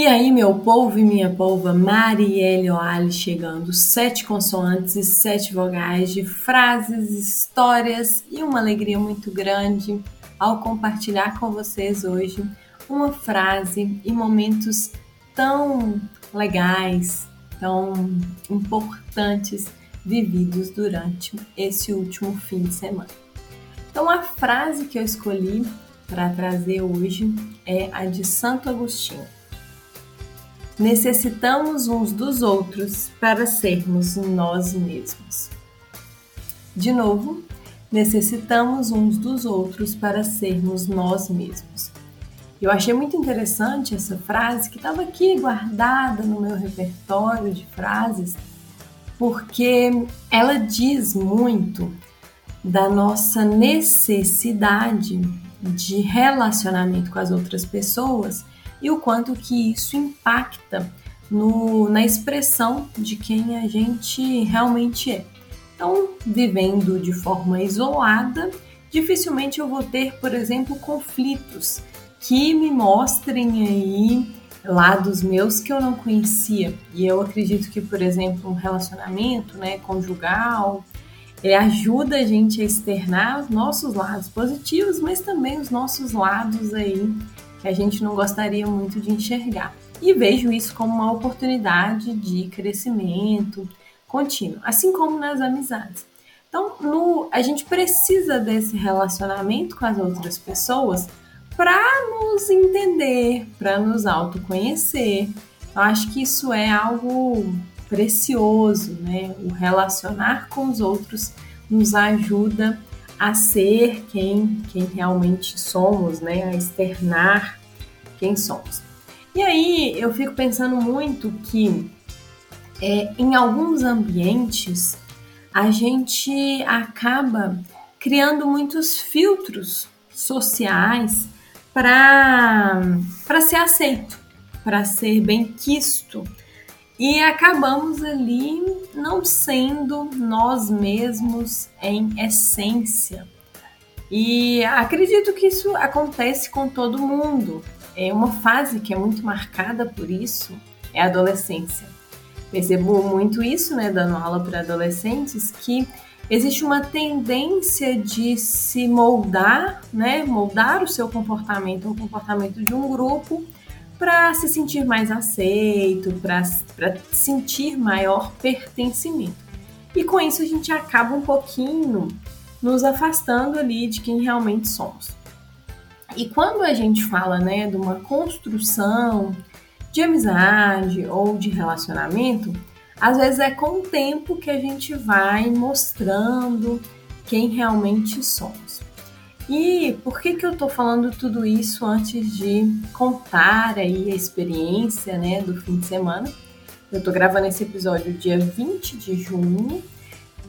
E aí, meu povo e minha polva, Marielle Oali chegando, sete consoantes e sete vogais de frases, histórias e uma alegria muito grande ao compartilhar com vocês hoje uma frase e momentos tão legais, tão importantes vividos durante esse último fim de semana. Então, a frase que eu escolhi para trazer hoje é a de Santo Agostinho necessitamos uns dos outros para sermos nós mesmos. De novo, necessitamos uns dos outros para sermos nós mesmos. Eu achei muito interessante essa frase que estava aqui guardada no meu repertório de frases, porque ela diz muito da nossa necessidade de relacionamento com as outras pessoas e o quanto que isso impacta no, na expressão de quem a gente realmente é. Então, vivendo de forma isolada, dificilmente eu vou ter, por exemplo, conflitos que me mostrem aí lados meus que eu não conhecia. E eu acredito que, por exemplo, um relacionamento, né, conjugal, ele ajuda a gente a externar os nossos lados positivos, mas também os nossos lados aí que a gente não gostaria muito de enxergar. E vejo isso como uma oportunidade de crescimento contínuo, assim como nas amizades. Então, no, a gente precisa desse relacionamento com as outras pessoas para nos entender, para nos autoconhecer. Eu acho que isso é algo precioso, né? O relacionar com os outros nos ajuda a ser quem, quem realmente somos, né? A externar quem somos. E aí eu fico pensando muito que é, em alguns ambientes a gente acaba criando muitos filtros sociais para ser aceito, para ser bem quisto. E acabamos ali não sendo nós mesmos em essência. E acredito que isso acontece com todo mundo. É uma fase que é muito marcada por isso é a adolescência. Percebo muito isso, né, dando aula para adolescentes, que existe uma tendência de se moldar, né, moldar o seu comportamento, o comportamento de um grupo para se sentir mais aceito, para sentir maior pertencimento. E com isso a gente acaba um pouquinho nos afastando ali de quem realmente somos. E quando a gente fala, né, de uma construção de amizade ou de relacionamento, às vezes é com o tempo que a gente vai mostrando quem realmente somos. E por que, que eu estou falando tudo isso antes de contar aí a experiência né, do fim de semana? Eu estou gravando esse episódio dia 20 de junho,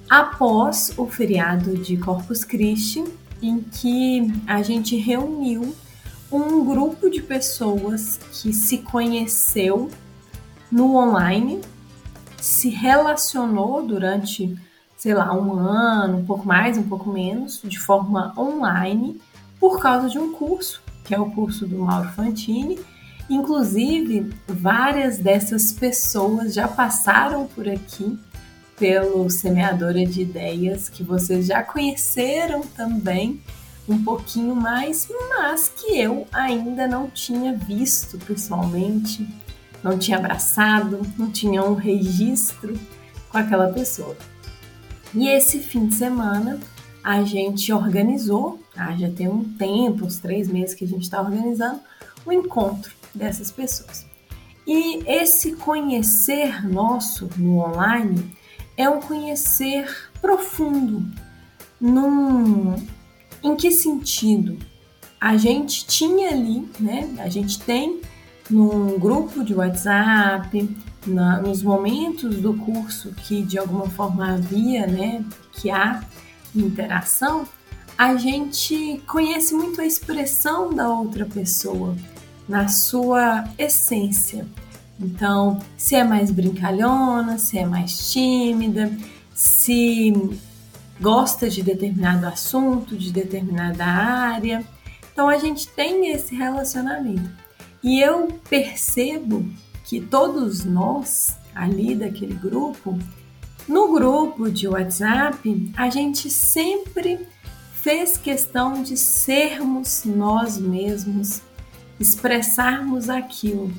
após o feriado de Corpus Christi, em que a gente reuniu um grupo de pessoas que se conheceu no online, se relacionou durante sei lá, um ano, um pouco mais, um pouco menos, de forma online, por causa de um curso, que é o curso do Mauro Fantini. Inclusive, várias dessas pessoas já passaram por aqui pelo Semeadora de Ideias, que vocês já conheceram também um pouquinho mais, mas que eu ainda não tinha visto pessoalmente, não tinha abraçado, não tinha um registro com aquela pessoa. E esse fim de semana a gente organizou, tá? já tem um tempo, uns três meses que a gente está organizando, o encontro dessas pessoas. E esse conhecer nosso no online é um conhecer profundo. Num, em que sentido? A gente tinha ali, né? A gente tem num grupo de WhatsApp, na, nos momentos do curso que de alguma forma havia, né, que há interação, a gente conhece muito a expressão da outra pessoa na sua essência. Então, se é mais brincalhona, se é mais tímida, se gosta de determinado assunto, de determinada área. Então, a gente tem esse relacionamento. E eu percebo que todos nós ali daquele grupo, no grupo de WhatsApp, a gente sempre fez questão de sermos nós mesmos, expressarmos aquilo,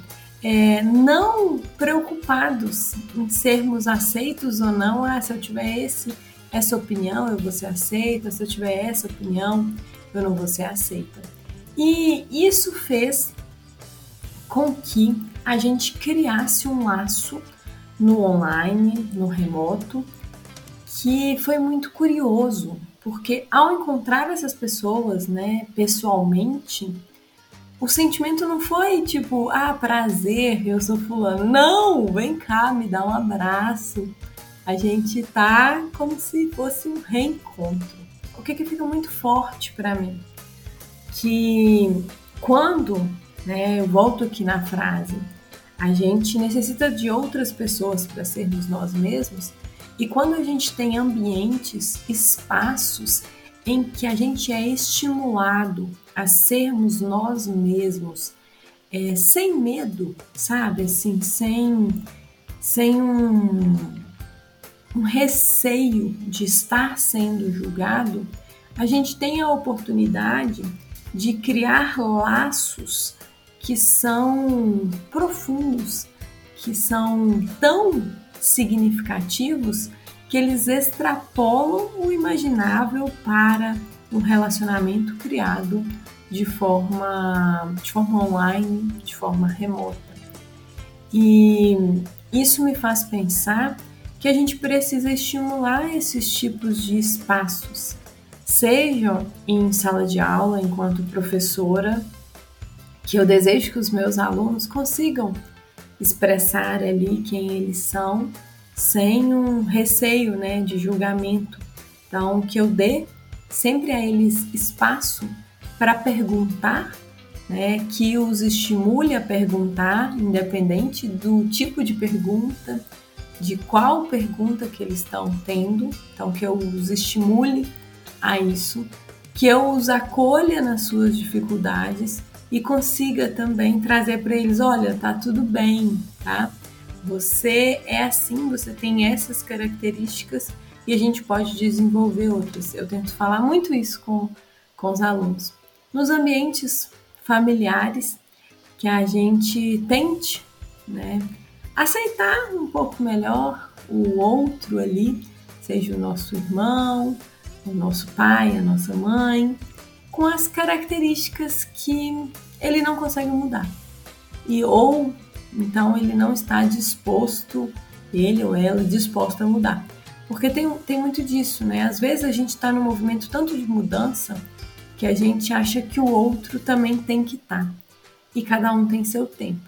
é, não preocupados em sermos aceitos ou não. Ah, se eu tiver esse, essa opinião, eu vou ser aceita, se eu tiver essa opinião, eu não vou ser aceita. E isso fez com que a gente criasse um laço no online, no remoto, que foi muito curioso, porque ao encontrar essas pessoas, né, pessoalmente, o sentimento não foi tipo, ah, prazer, eu sou fulano. Não, vem cá, me dá um abraço. A gente tá como se fosse um reencontro. O que que fica muito forte para mim? Que quando, né, eu volto aqui na frase, a gente necessita de outras pessoas para sermos nós mesmos, e quando a gente tem ambientes, espaços em que a gente é estimulado a sermos nós mesmos, é, sem medo, sabe? Assim, sem, sem um, um receio de estar sendo julgado, a gente tem a oportunidade de criar laços que são profundos, que são tão significativos que eles extrapolam o imaginável para um relacionamento criado de forma, de forma online, de forma remota. E isso me faz pensar que a gente precisa estimular esses tipos de espaços, seja em sala de aula, enquanto professora, que eu desejo que os meus alunos consigam expressar ali quem eles são sem um receio né, de julgamento. Então, que eu dê sempre a eles espaço para perguntar, né, que os estimule a perguntar, independente do tipo de pergunta, de qual pergunta que eles estão tendo, então que eu os estimule a isso, que eu os acolha nas suas dificuldades e consiga também trazer para eles, olha, tá tudo bem, tá? Você é assim, você tem essas características e a gente pode desenvolver outras. Eu tento falar muito isso com, com os alunos. Nos ambientes familiares, que a gente tente né, aceitar um pouco melhor o outro ali, seja o nosso irmão, o nosso pai, a nossa mãe, com as características que ele não consegue mudar. E ou então ele não está disposto, ele ou ela, disposto a mudar. Porque tem, tem muito disso, né? Às vezes a gente está num movimento tanto de mudança que a gente acha que o outro também tem que estar. Tá. E cada um tem seu tempo.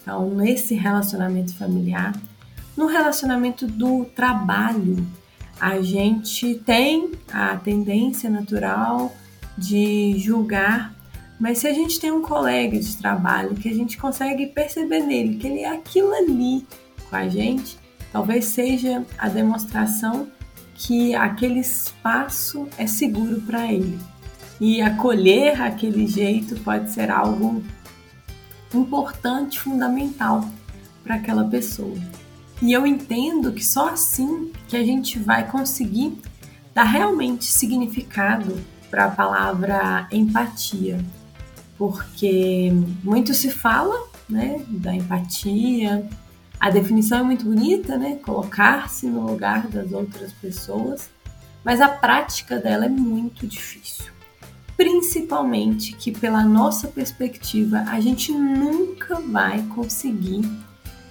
Então, nesse relacionamento familiar, no relacionamento do trabalho, a gente tem a tendência natural de julgar, mas se a gente tem um colega de trabalho que a gente consegue perceber nele que ele é aquilo ali com a gente, talvez seja a demonstração que aquele espaço é seguro para ele. E acolher aquele jeito pode ser algo importante, fundamental para aquela pessoa. E eu entendo que só assim que a gente vai conseguir dar realmente significado para a palavra empatia. Porque muito se fala, né, da empatia, a definição é muito bonita, né? Colocar-se no lugar das outras pessoas, mas a prática dela é muito difícil. Principalmente que, pela nossa perspectiva, a gente nunca vai conseguir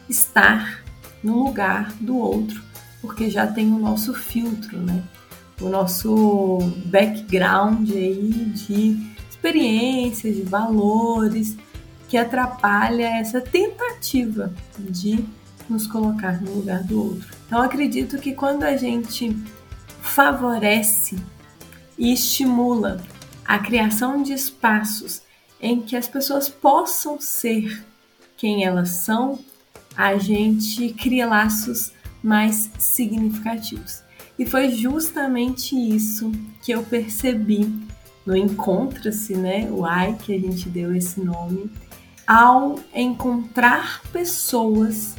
estar no lugar do outro, porque já tem o nosso filtro, né? O nosso background aí de experiências, de valores, que atrapalha essa tentativa de nos colocar no lugar do outro. Então acredito que quando a gente favorece e estimula a criação de espaços em que as pessoas possam ser quem elas são, a gente cria laços mais significativos. E foi justamente isso que eu percebi no Encontra-se, né? O AI que a gente deu esse nome, ao encontrar pessoas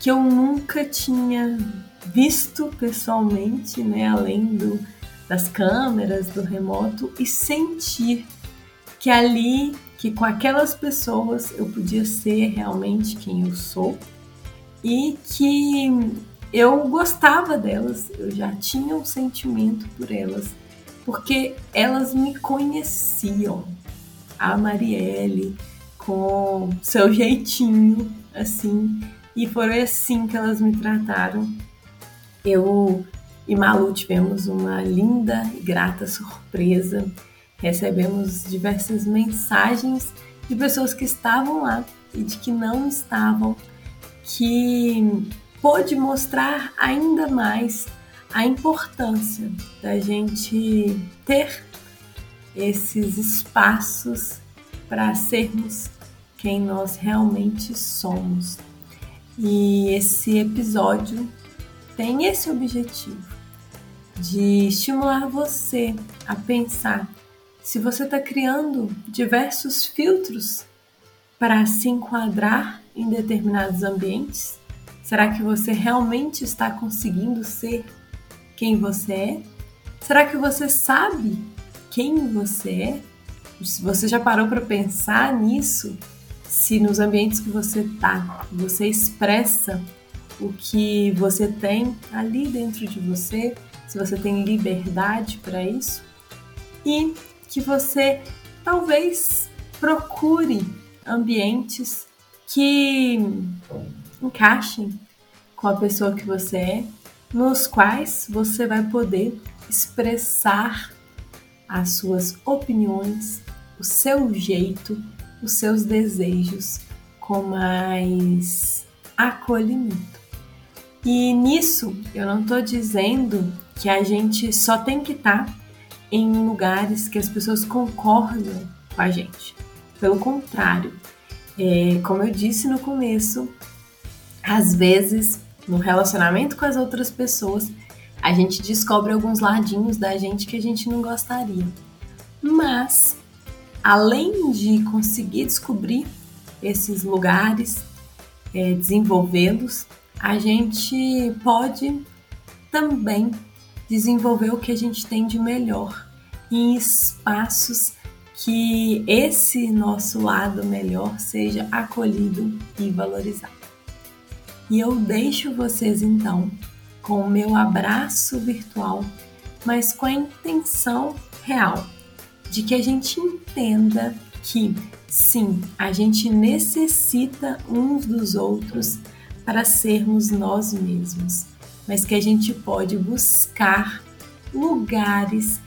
que eu nunca tinha visto pessoalmente, né, além do, das câmeras, do remoto, e sentir que ali, que com aquelas pessoas eu podia ser realmente quem eu sou e que eu gostava delas, eu já tinha um sentimento por elas, porque elas me conheciam. A Marielle, com seu jeitinho, assim, e foi assim que elas me trataram. Eu e Malu tivemos uma linda e grata surpresa. Recebemos diversas mensagens de pessoas que estavam lá e de que não estavam, que pôde mostrar ainda mais a importância da gente ter esses espaços para sermos quem nós realmente somos. E esse episódio tem esse objetivo de estimular você a pensar se você está criando diversos filtros para se enquadrar em determinados ambientes. Será que você realmente está conseguindo ser quem você é? Será que você sabe quem você é? Você já parou para pensar nisso, se nos ambientes que você está, você expressa o que você tem ali dentro de você, se você tem liberdade para isso e que você talvez procure ambientes que encaixem com a pessoa que você é, nos quais você vai poder expressar as suas opiniões, o seu jeito os seus desejos com mais acolhimento. E nisso eu não estou dizendo que a gente só tem que estar tá em lugares que as pessoas concordam com a gente. Pelo contrário, é, como eu disse no começo, às vezes no relacionamento com as outras pessoas a gente descobre alguns ladinhos da gente que a gente não gostaria. Mas além de conseguir descobrir esses lugares, é, desenvolvê-los, a gente pode também desenvolver o que a gente tem de melhor em espaços que esse nosso lado melhor seja acolhido e valorizado. E eu deixo vocês então com o meu abraço virtual, mas com a intenção real de que a gente entenda que sim, a gente necessita uns dos outros para sermos nós mesmos, mas que a gente pode buscar lugares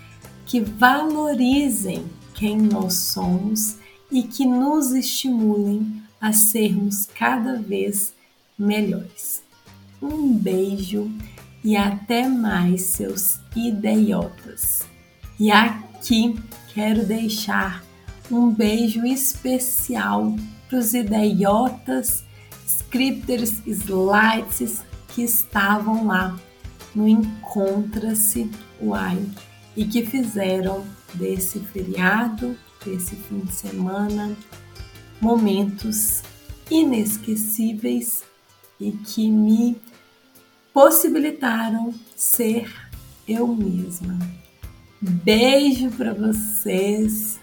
que valorizem quem nós somos e que nos estimulem a sermos cada vez melhores. Um beijo e até mais, seus idiotas. E aqui quero deixar um beijo especial para os idiotas, scripters, slides que estavam lá no Encontra-se Uai e que fizeram desse feriado, desse fim de semana, momentos inesquecíveis e que me possibilitaram ser eu mesma. Beijo para vocês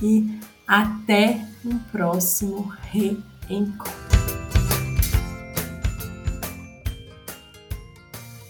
e até um próximo reencontro.